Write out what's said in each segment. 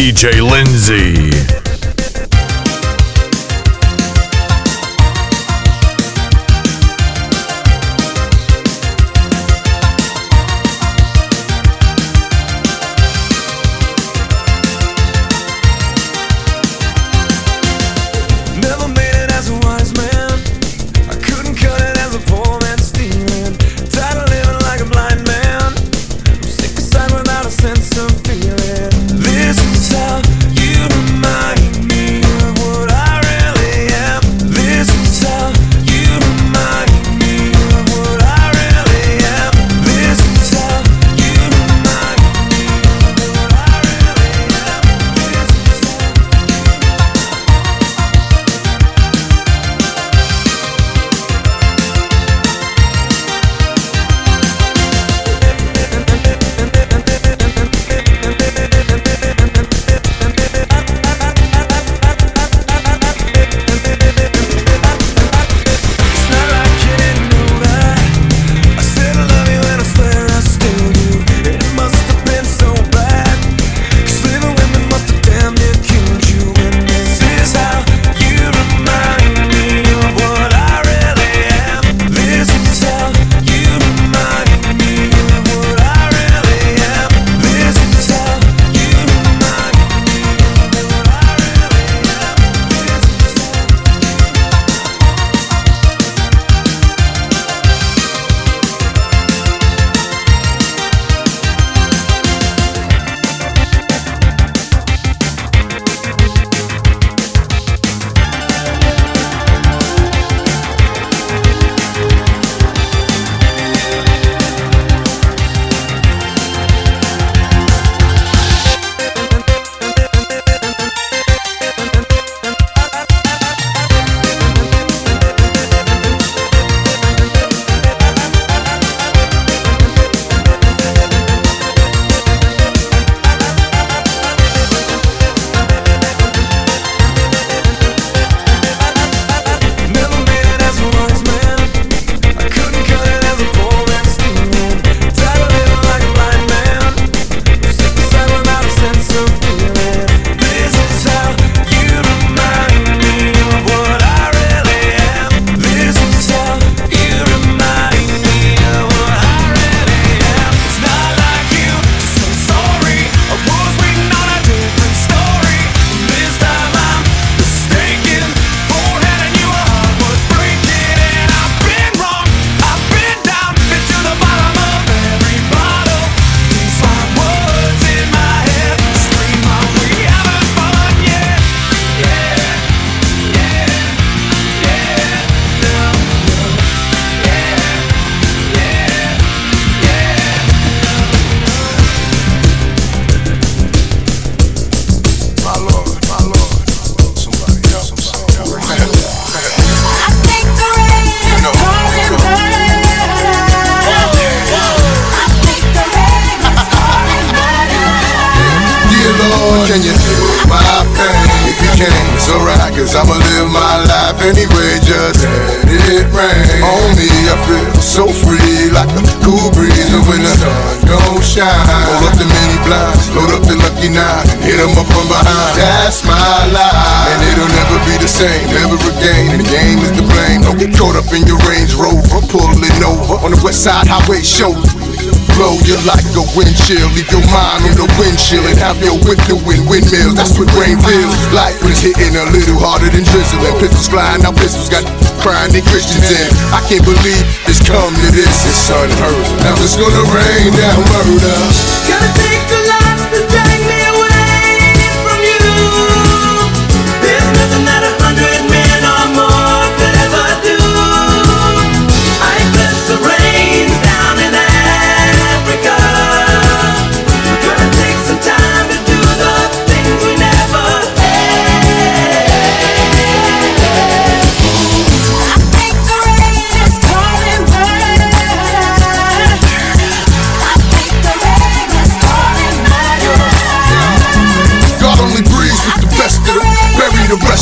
DJ Lindsay. You like a wind chill. Leave your mind on the windshield and have your whip doing windmills. That's what rain feels like when it's hitting a little harder than drizzle. And pistols flying out, pistols got crying Christians in. I can't believe it's come to this. It's unheard. Now it's gonna rain down murder. Gonna take a lot to drag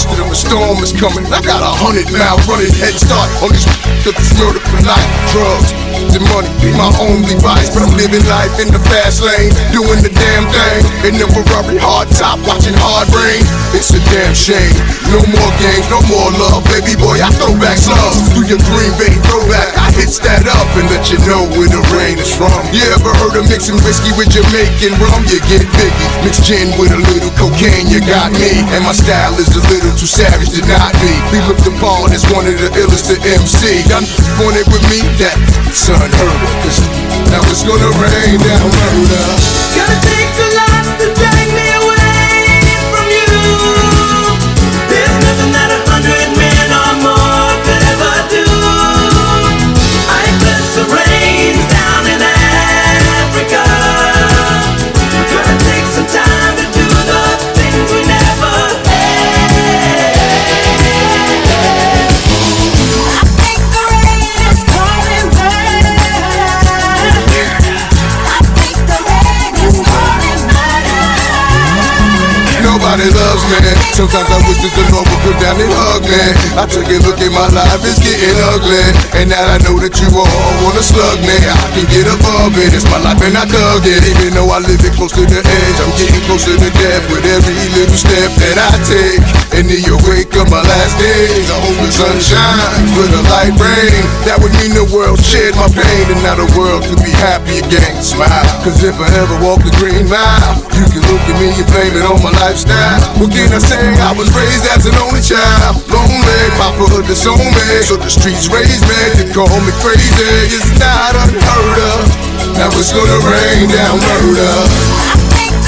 the the storm is coming. I got a hundred mile running head start on these cause it's murder for life. Drugs and money be my only vice, but I'm living life in the fast lane, doing the damn thing. In the Ferrari hard top, watching hard rain. It's a damn shame. No more games, no more love, baby boy. I throw back love through your Green Bay throwback. I hits that up and let you know where the rain is from. You ever heard of mixing whiskey with Jamaican rum? You get biggie. Mix gin with a little cocaine, you got me. And my style is a little too savage to not be. Be looked upon as one of the illest to MC. Y'all wanted with me that son heard it. Cause now it's gonna rain down murder. Gonna take a lot back. Nobody loves me. Sometimes I wish that the Lord would come down and hug me. I took a look at my life, it's getting ugly. And now I know that you all wanna slug me. I can get above it. It's my life and I dug it. Even though I live it close to the edge, I'm getting closer to death with every little step that I take. And in the wake of my last days, I hope the sun shines with a light rain. That would mean the world shared my pain, and now the world could be happy again. Smile, cause if I ever walk the green mile, you can look at me and blame it on my lifestyle. I say? I was raised as an only child, lonely. Papa disowned me, so the streets raised me. They call me crazy, it's not unheard of. Now it's gonna rain down murder.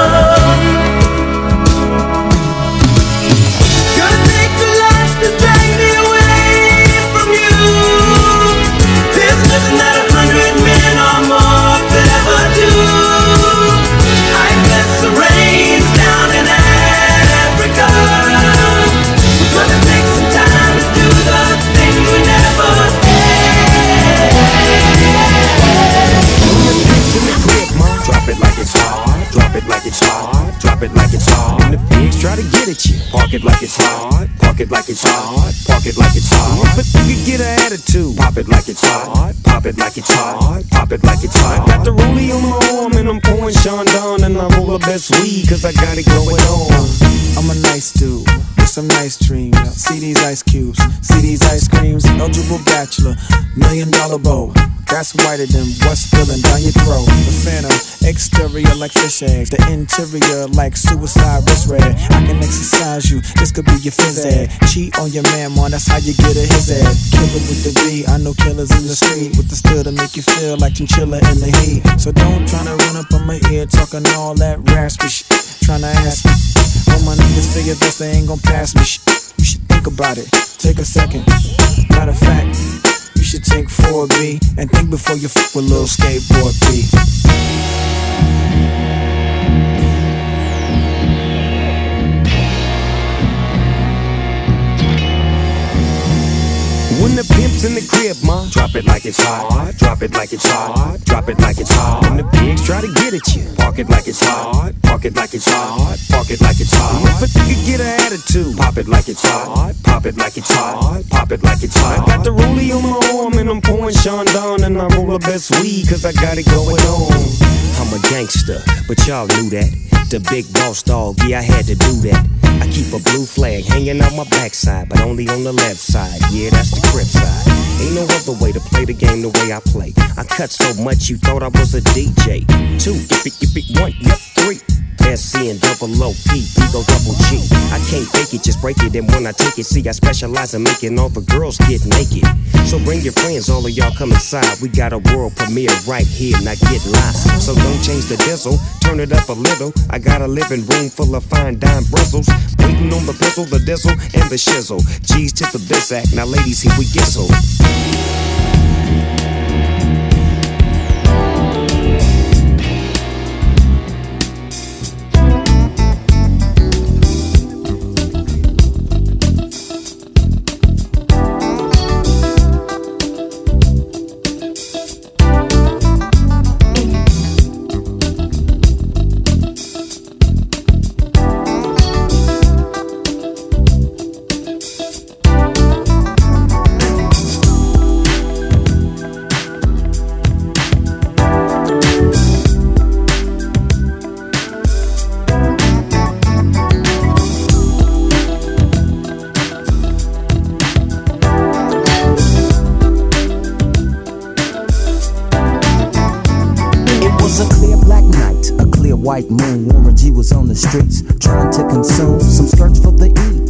At you. Park it like it's hot. Park it like it's hot. Park it like it's hot. But you can get an attitude. Pop it like it's hot. Pop it like it's hot. Pop it like it's hot. Got the rollie on my arm and I'm pouring Chandon and I roll the best weed cause I got it going on. I'm a nice dude with some nice dreams. See these ice cubes, see these ice creams. Eligible bachelor, million dollar bow. That's whiter than what's spilling down your throat. The phantom, exterior like fish eggs. The interior like suicide wrist red. I can exercise you, this could be your phys ed. Cheat on your man, man, that's how you get a his head. Killer with the B, I know killers in the street with the steel to make you feel like chinchilla in the heat. So don't tryna run up on my ear talking all that raspy shit. Tryna ask me. All my niggas figure this, they ain't gon' pass me shit. You should think about it. Take a second. Matter of fact, you should take 4B and think before you fuck with little Skateboard P. When the pimp's in the crib, ma, drop it like it's hot. Drop it like it's hot. Drop it like it's hot. When the pigs try to get at you, park it like it's hot. Park it like it's hot. Park it like it's hot. If a nigga get an attitude, pop it like it's hot. Pop it like it's hot. Pop it like it's hot. I got the rollie on my arm and I'm pouring Chandon and I roll the best weed cause I got it going on. I'm a gangster, but y'all knew that. the big boss dog, yeah, I had to do that. I keep a blue flag hanging on my backside, but only on the left side. Yeah, that's the crib side. Ain't no other way to play the game the way I play. I cut so much you thought I was a DJ. Two, yip it, yip it, one, yep, three. SC and double O P, go double G. I can't fake it, just break it. And when I take it, see, I specialize in making all the girls get naked. So bring your friends, all of y'all come inside. We got a world premiere right here, now get lost. So don't change the diesel, turn it up a little. I got a living room full of fine dime bristles. Waiting on the pistol, the diesel, and the shizzle. G's to the biz now ladies, here we gizzle. White moon. Warren G was on the streets trying to consume some skirts for the E,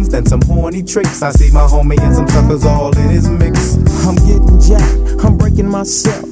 than some horny tricks. I see my homie and some suckers all in his mix. I'm getting jacked, I'm breaking myself.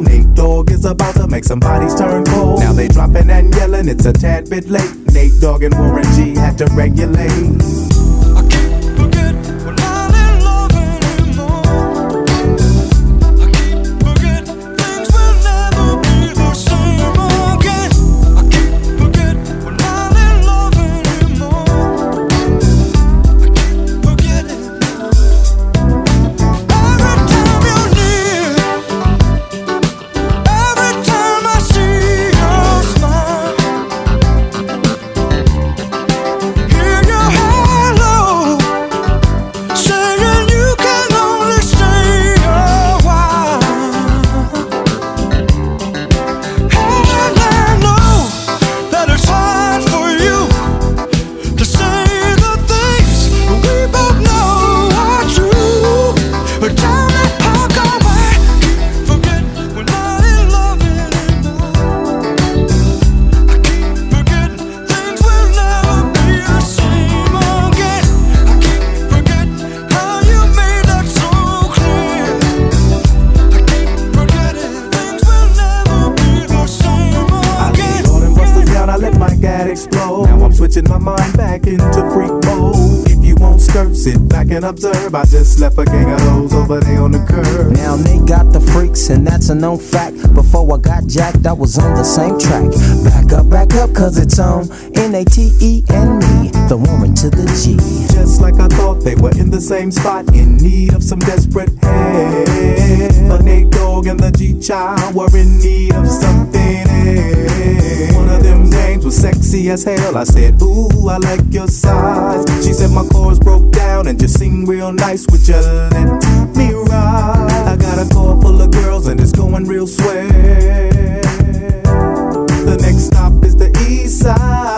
Nate Dogg is about to make some bodies turn cold. Now they dropping and yelling, it's a tad bit late. Nate Dogg and Warren G had to regulate. Switching my mind and observe. I just left a gang of those over there on the curb. Now they got the freaks, and that's a known fact. Before I got jacked, I was on the same track. Back up, back up, cause it's on N A T E and me, the woman to the G. Just like I thought, they were in the same spot, in need of some desperate help. The Nate Dogg and the G Child were in need of something else. One of them names was sexy as hell. I said, Ooh, I like your size. She said my chords broke down and just sing real nice. with you let me ride? I got a car full of girls and it's going real swell. The next stop is the East Side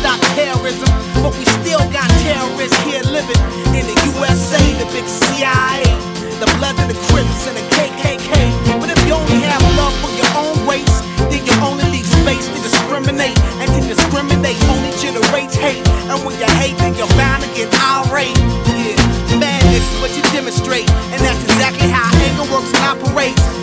stop terrorism, but we still got terrorists here living in the USA, the big CIA, the blood of the Crips and the KKK. But if you only have love for your own race, then you only leave space to discriminate, and to discriminate only generates hate. And when you hate, then you're bound to get irate. Yeah, madness is what you demonstrate, and that's exactly how anger works and operates.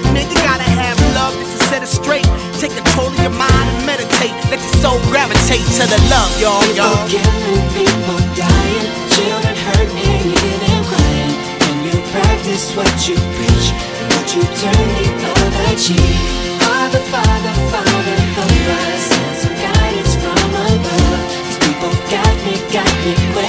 taste to the love, y'all, y'all. People killing, people dying, children hurt and you hear them crying. When you practice what you preach, and what you turn the other cheek. Father, Father, Father, help us, send some guidance from above. These people got me, got me.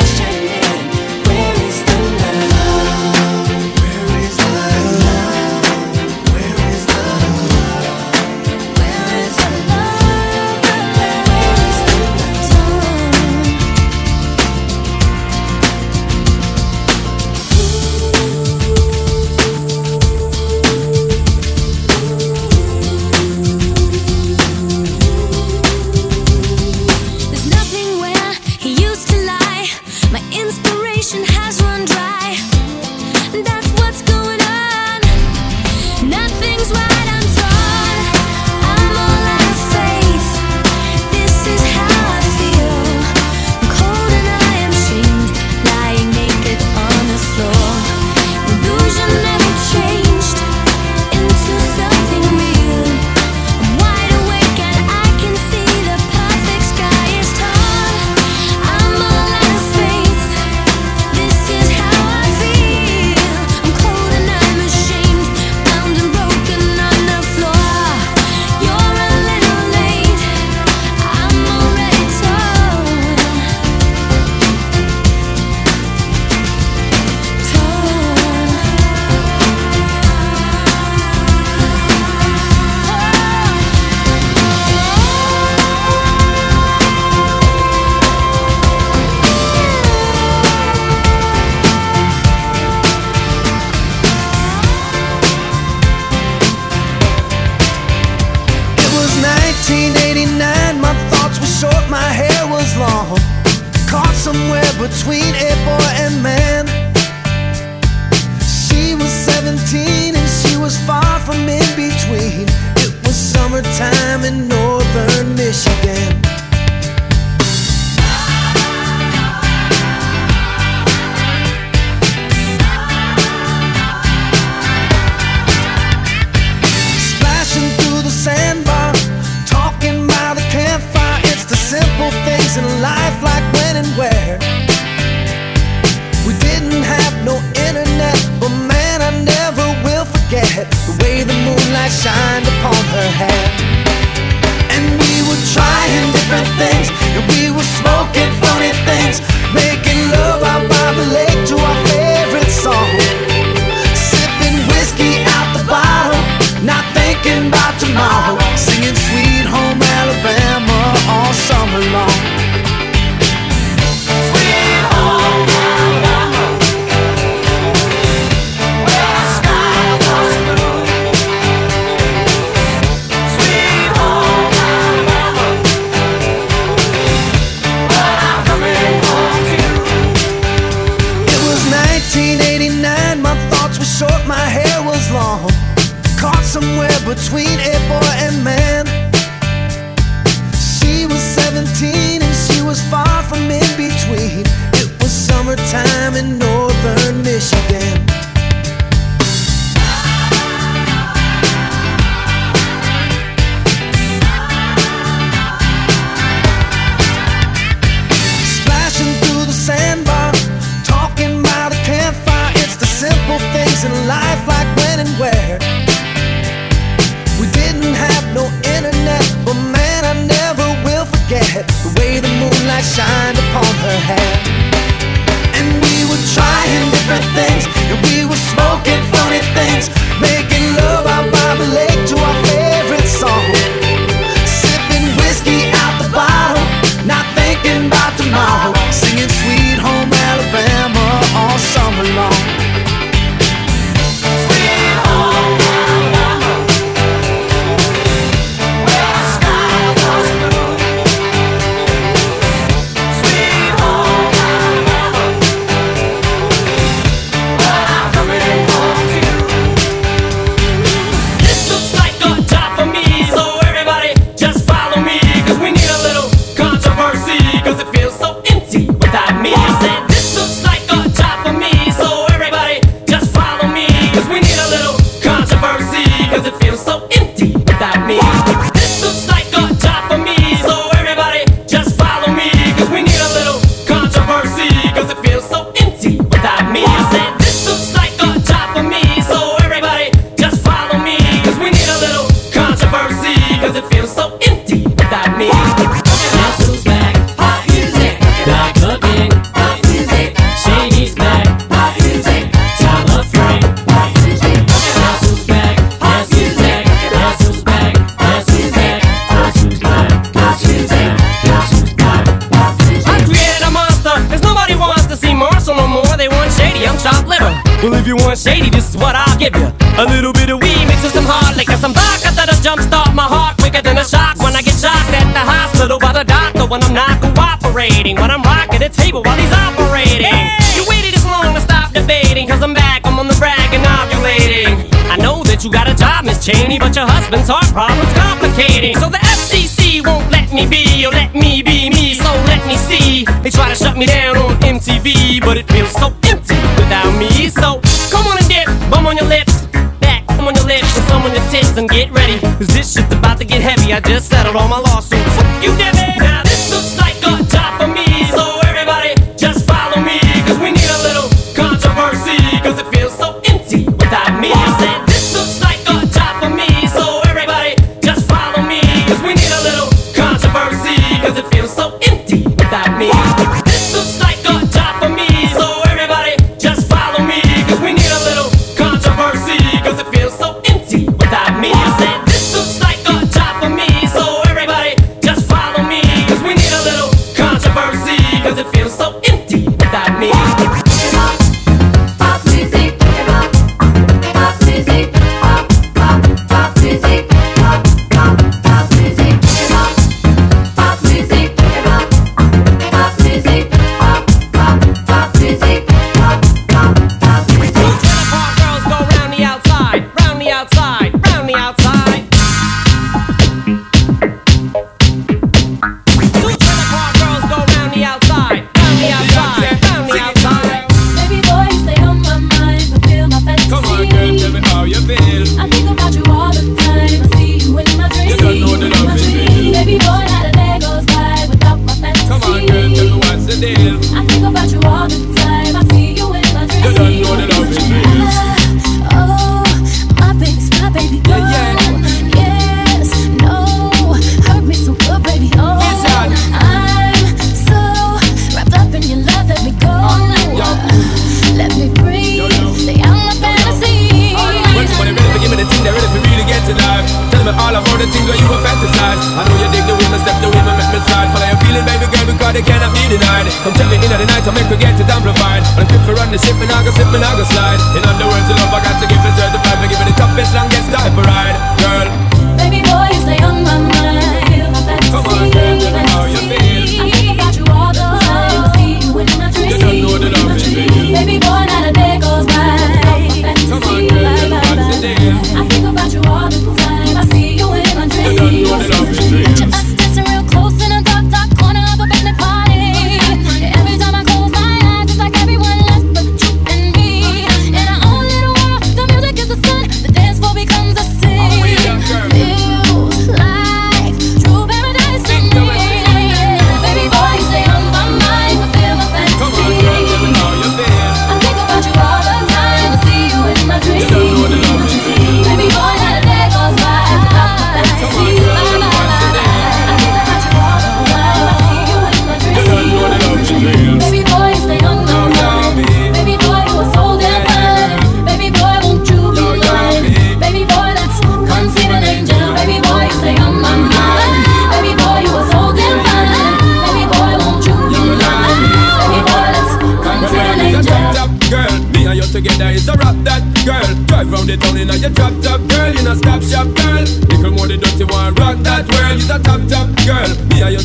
Cause it feels so empty without me. Pop music. Pop music. Shady's back. Pop music. Pop music. Pop music. I created a nobody wants to see no more. They want Shady. I'm chopped liver. Well, if you want Shady, this is what I'll give you. A little bit of weed mixed with some hard liquor. Some vodka that'll jumpstart. when I'm not cooperating. When I'm rocking the table while he's operating. Hey! You waited this long to stop debating. Cause I'm back, I'm on the rack and ovulating. I know that you got a job, Miss Cheney, but your husband's heart problem's complicating. So the FCC won't let me be, or let me be me, so let me see. They try to shut me down on MTV, but it feels so empty without me. So come on and dip, bum on your lips, back, come on your lips, and some on your tits, and get ready. Cause this shit's about to get heavy. I just settled all my lawsuits. So you, Debbie! mind Come check me in at the night, I make her get it amplified But I'm for run the ship, and I go slip, and I go slide. In other words, the love I got to give is certified For giving the toughest, longest type of ride. Girl,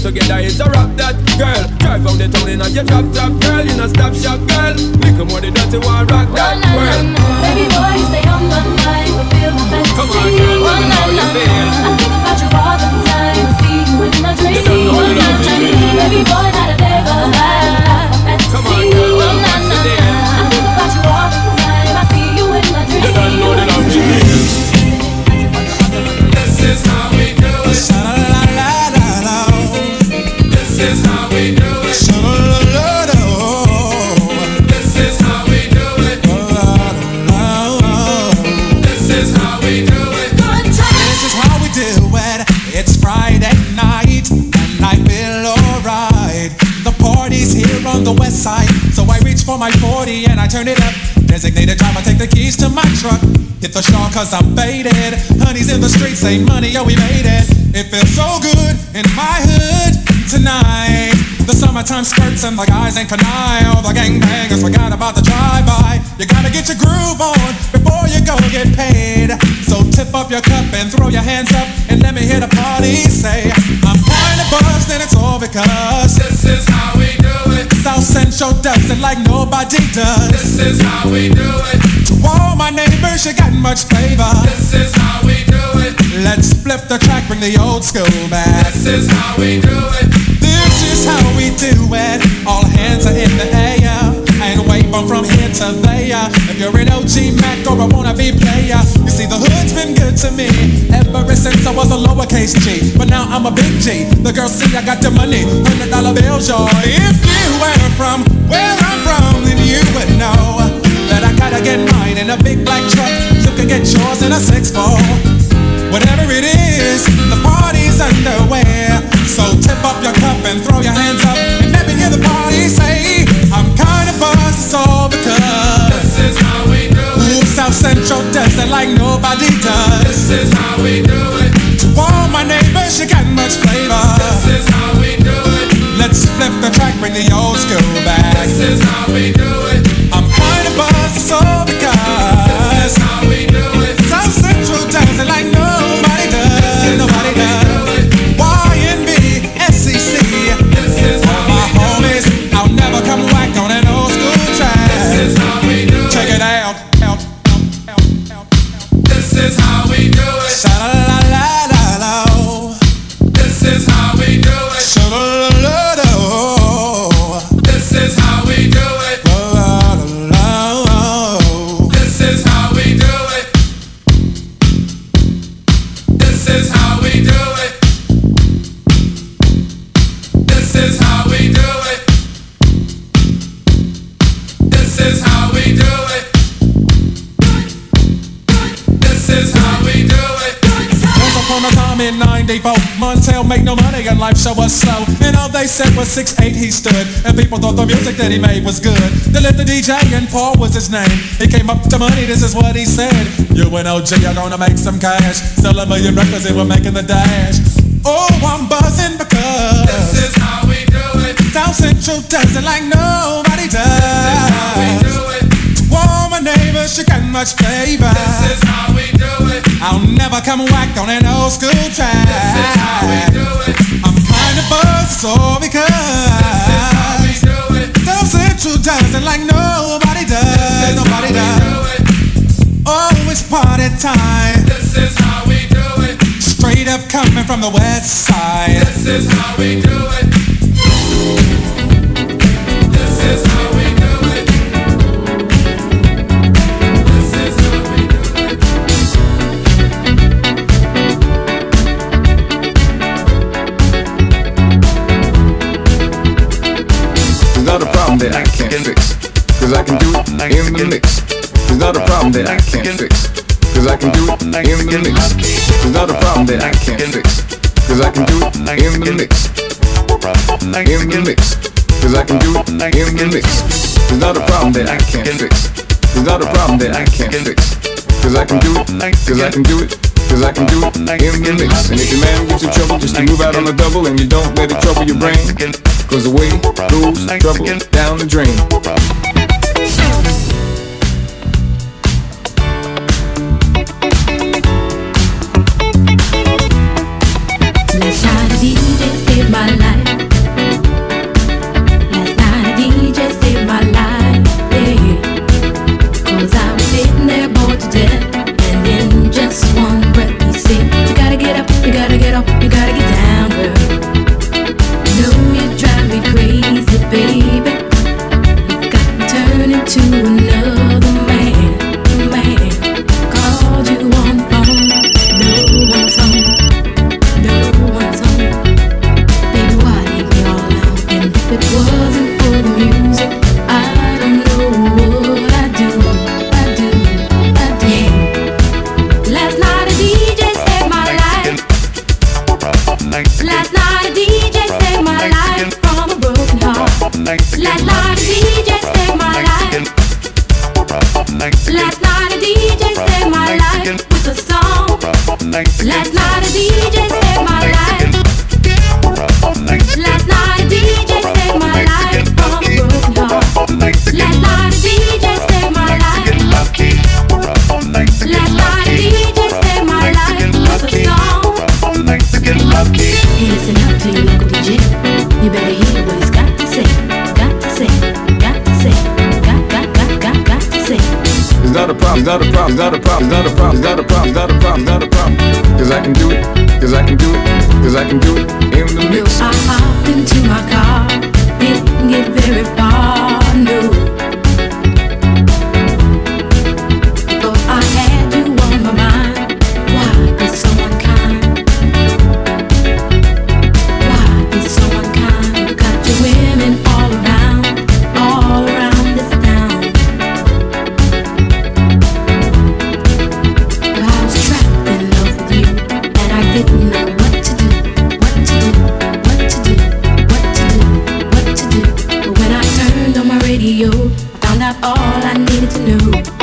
together is a rap that girl. Drive out the town in a your drop top girl, you know stop shop girl. Little more the dirty one rock that girl. Na, na. Baby boy, stay on my mind, Feel my fantasy. Come on, girl, oh, na, na, na. I think about you all the time, see you in my dreams. Oh, na. Baby boy, turn it up. Designated driver, take the keys to my truck. Hit the shawl cause I'm faded. Honey's in the streets, say money, yo, we made it. It feels so good in my hood tonight. The summertime skirts and the guys ain't canine. The gangbangers forgot about the drive-by. You gotta get your groove on before you go get paid. So tip up your cup and throw your hands up and let me hear the party say, I'm kind of buzzed and it's all because. Central does it like nobody does. This is how we do it. To all my neighbors, you got much flavor. This is how we do it. Let's flip the track, bring the old school back. This is how we do it. This is how we do it. All hands are in the air. Wave from here to there. If you're an OG Mac or a wannabe player, you see the hood's been good to me ever since I was a lowercase G. But now I'm a big G. The girls see I got the money, hundred dollar bills, y'all. If you were from where I'm from, then you would know that I gotta get mine in a big black truck. You can get yours in a six four. Whatever it is, the party's underway. So tip up your cup and throw your hands up kinda it's all because This is how we do it. Ooh. South Central does it like nobody does. This is how we do it. To all my neighbors, you got much flavor. This is how we do it. Let's flip the track, bring the old school back. This is how we do it. Show was slow. And all they said was 6'8 he stood. And people thought the music that he made was good. They let the DJ and Paul was his name. He came up to money, this is what he said. You and OG are gonna make some cash. Sell a million records and we're making the dash. Oh, I'm buzzing because This is how we do it. South Central does it like nobody does. This is how we do it. To all my neighbors, you got much flavor. This is how we do it. I'll never come whack on an old school track. This is how we do it. I'm kinda buzzed, so because This is how we do it. South Central does it like nobody This does. is Nobody does. do it. Oh, it's party time. This is how we do it. Straight up coming from the west side. This is how we do it. That I can't fix. Cause I can do it in the mix. It's not a problem that I can't fix. Cause I can do it in the mix. It's not a problem that I can't fix. Cause I can do it in the mix. In the mix. Cause I can do it in the mix. It's not a problem that I can't fix. It's not a problem that I can't fix. Cause I can do it. Cause I can do it. Cause I can do it in the mix. And if your man gives you trouble, just to move out on the double and you don't let it trouble your brain. Cause away goes trouble down the drain. Last night a DJ problem, it's not a problem, it's not a problem, it's not a problem, it's not a problem, it's not a problem. Cause I can do it, cause I can do it, cause I can do it in the mix. I hopped into my car, didn't get very far, radio, I found out all I needed to know.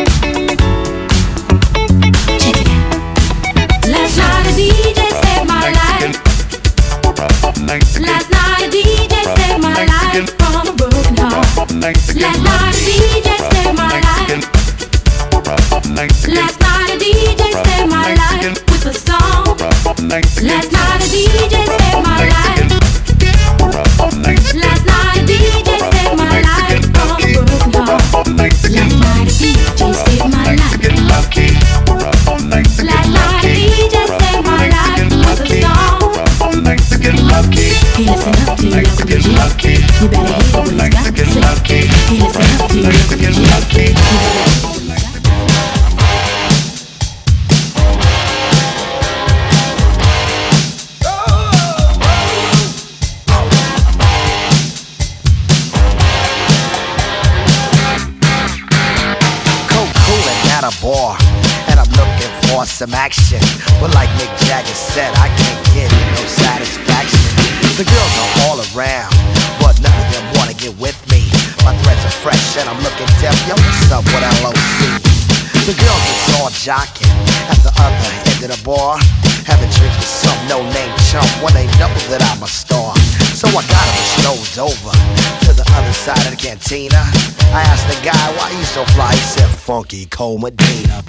Jocking at the other end of the bar, having drinks with some no-name chump when they know that I'm a star. So I got them strolled over to the other side of the cantina. I asked the guy why you so fly. He said, "Funky Cold Medina."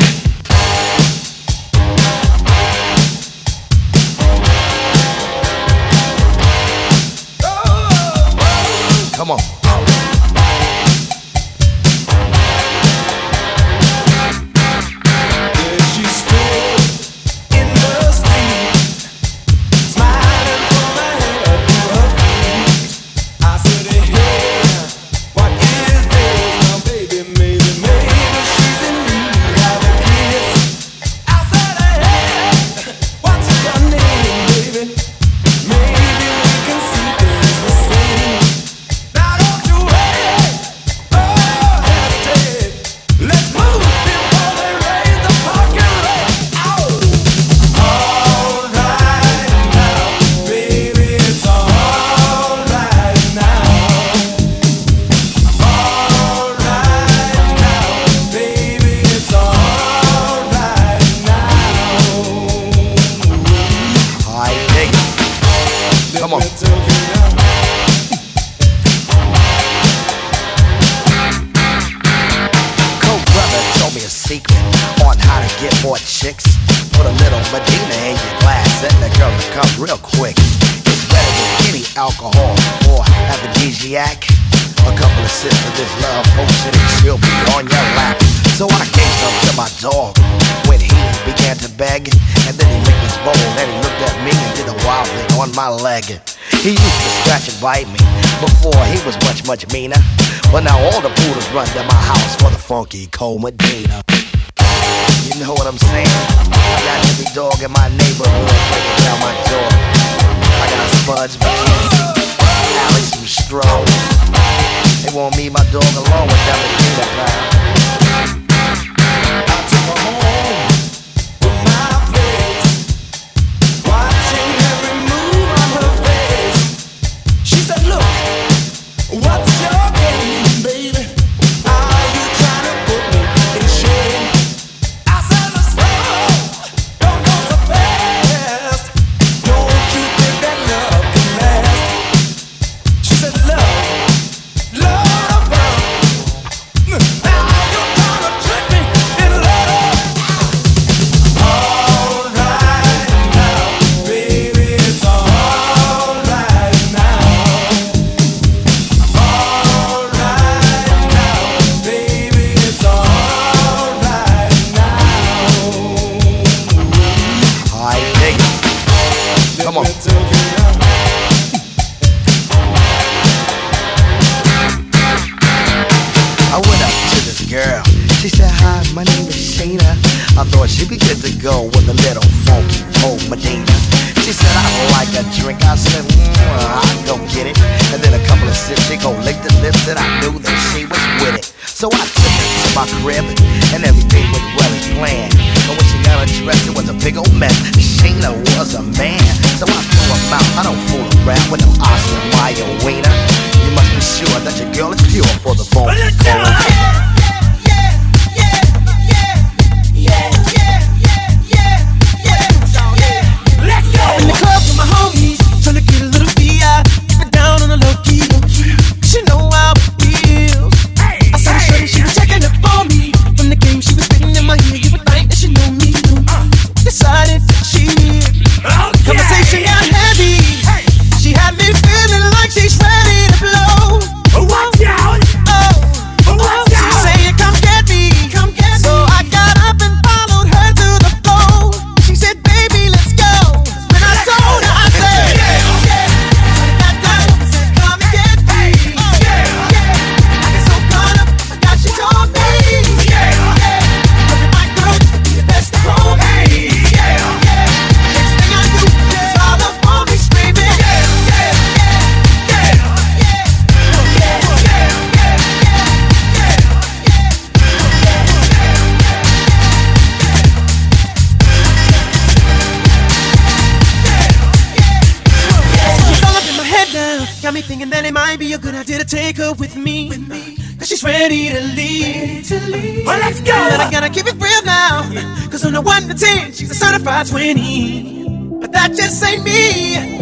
Chicks. Put a little Medina in your glass and the girl will come real quick. It's better than any alcohol or aphrodisiac. A couple of sips of this love potion and she'll be on your lap. So I gave some to my dog when he began to beg. And then he licked his bowl and he looked at me and did a wild thing on my leg. He used to scratch and bite me before he was much, much meaner. But now all the poodles run to my house for the funky cold Medina. You know what I'm saying? I got every dog in my neighborhood breaking down my door. I got Spuds, McKee, Alex, some Strohs. They want me, my dog, along with them Medina, pal. Her a 20. But that just ain't me.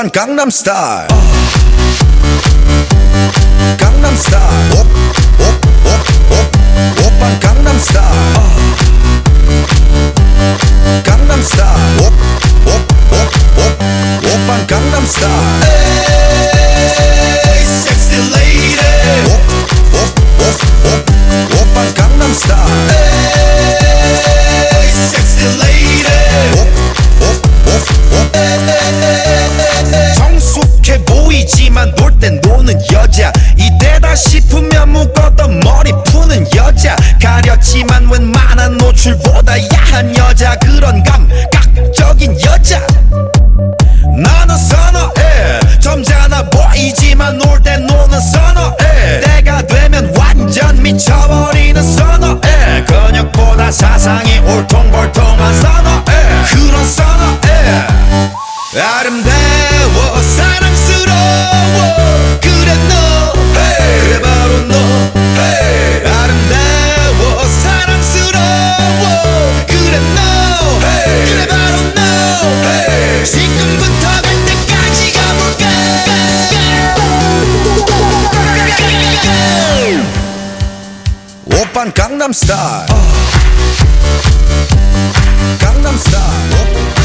van Gangnam Style. Gangnam Style. Op, op, op, op. Oppan Gangnam Style. Gangnam Style. Op, op, op, op. Oppan Gangnam Style. Oppan Gangnam Style. Oh. Gangnam Style.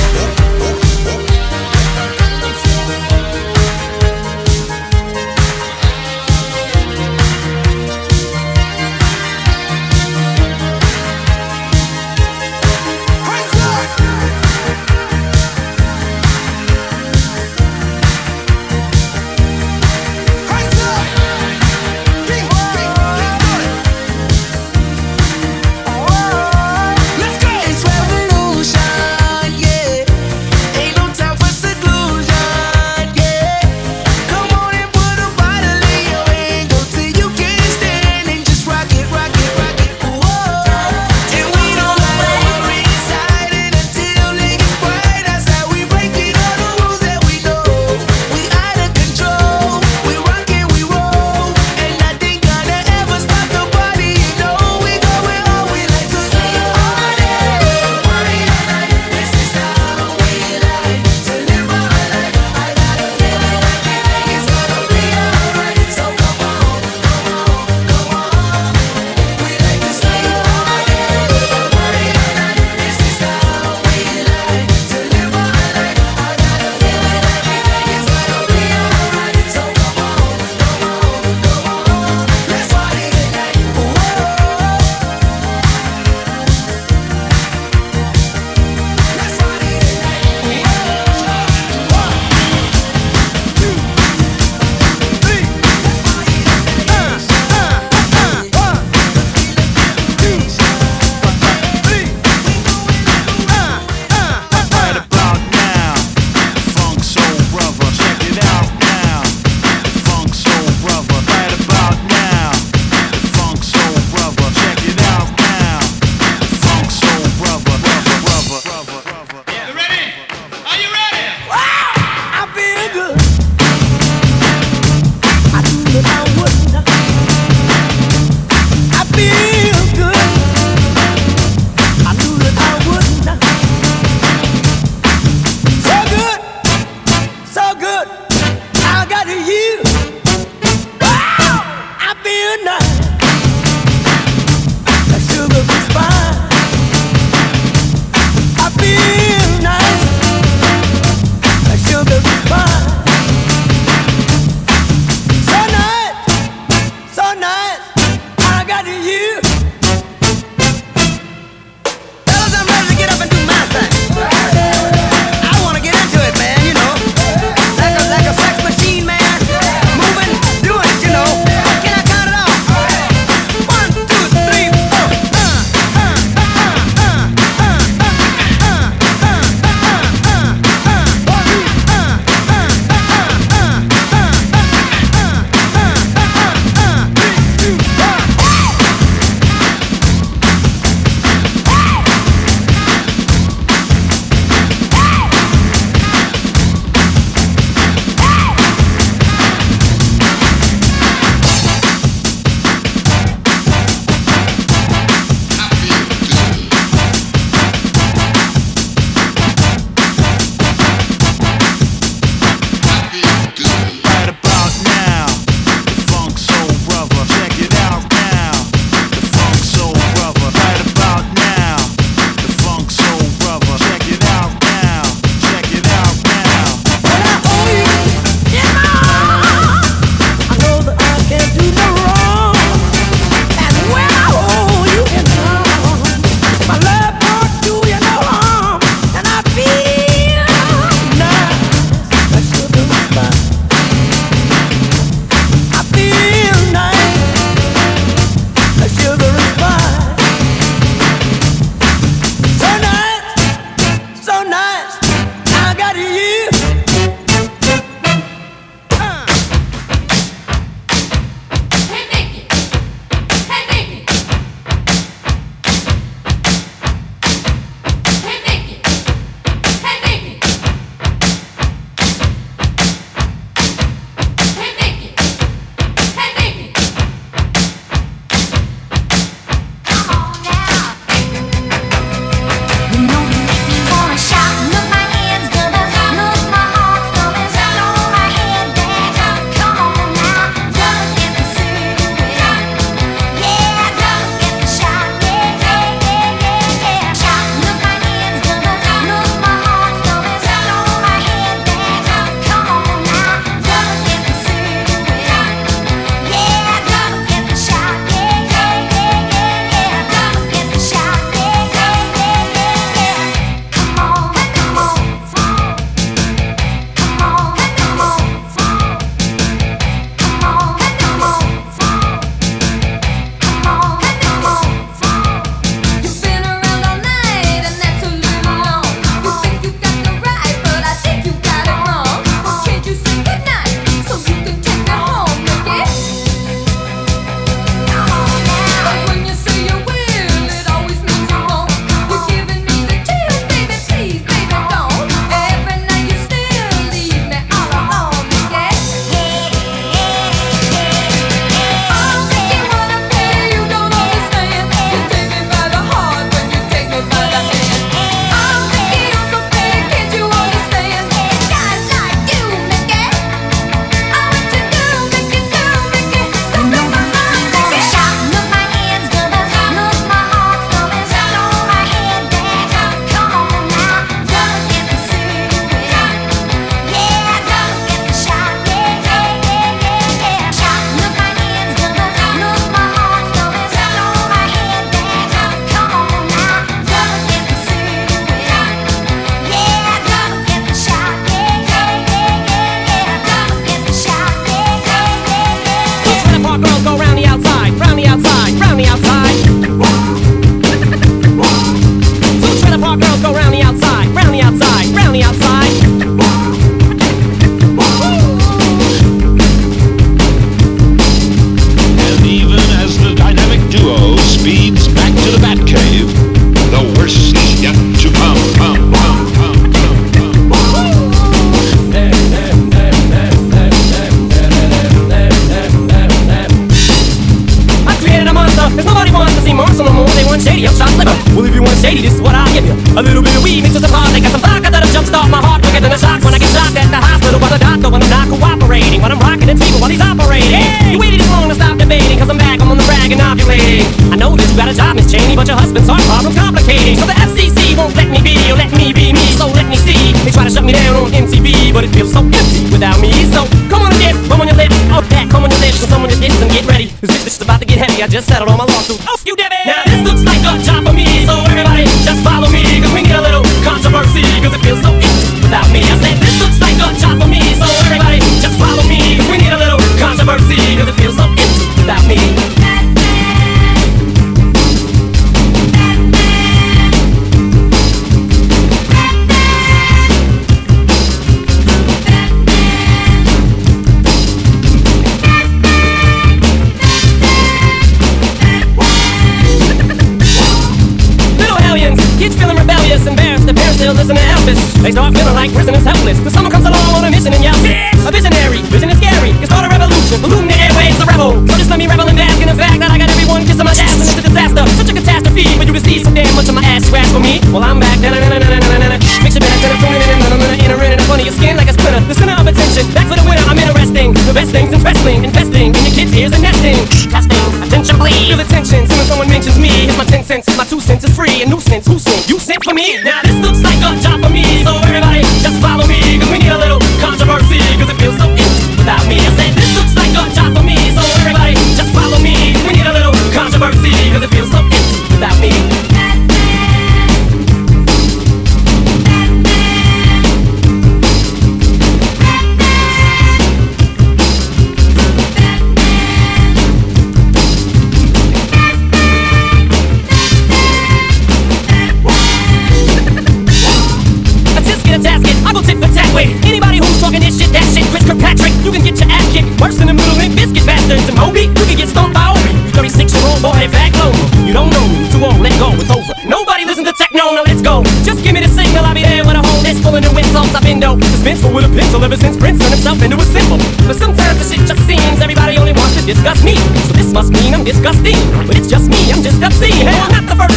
soul. So just let me revel in bask in the fact that I got everyone kissing my ass, and it's a disaster, such a catastrophe. But you to see so damn much of my ass scratch for me. Well, I'm back. Na na na na na na na. na. Mix your back to the front na na na na entering in front of your skin like a splitter. The center of attention, back for the winner. I'm interesting. The best things in wrestling, investing in your kids' ears and nesting. Testing, attention please. Feel the tension. Soon as someone mentions me, here's my ten cents. My two cents is free. A nuisance. Who sent? You sent for me. Now this looks like a job for me. So everybody.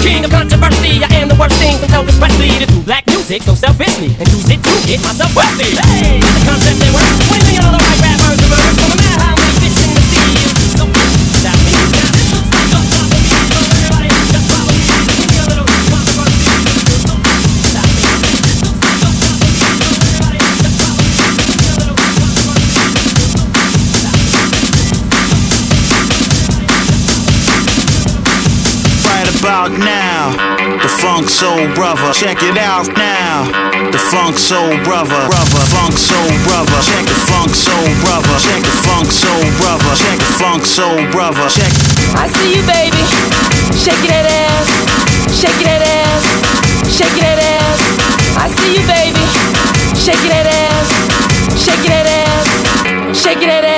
king of controversy. I am the worst thing from Elvis Presley to do black music so selfishly and use it to get myself wealthy. Hey. Soul Brother. Check it out now. The Funk Soul Brother. Brother. Funk Soul Brother. Check the Funk Soul Brother. Check the Funk Soul Brother. Check the Funk Soul Brother. Check. I see you, baby. Shaking that ass. Shaking that ass. Shaking that ass. I see you, baby. Shaking that ass. Shaking that ass. Shaking that ass